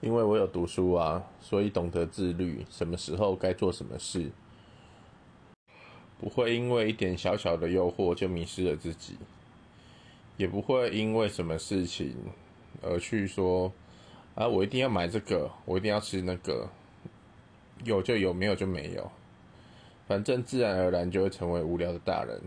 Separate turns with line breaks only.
因为我有读书啊所以懂得自律什么时候该做什么事。不会因为一点小小的诱惑就迷失了自己。也不会因为什么事情而去说啊我一定要买这个我一定要吃那个。有就有没有就没有。反正自然而然就会成为无聊的大人。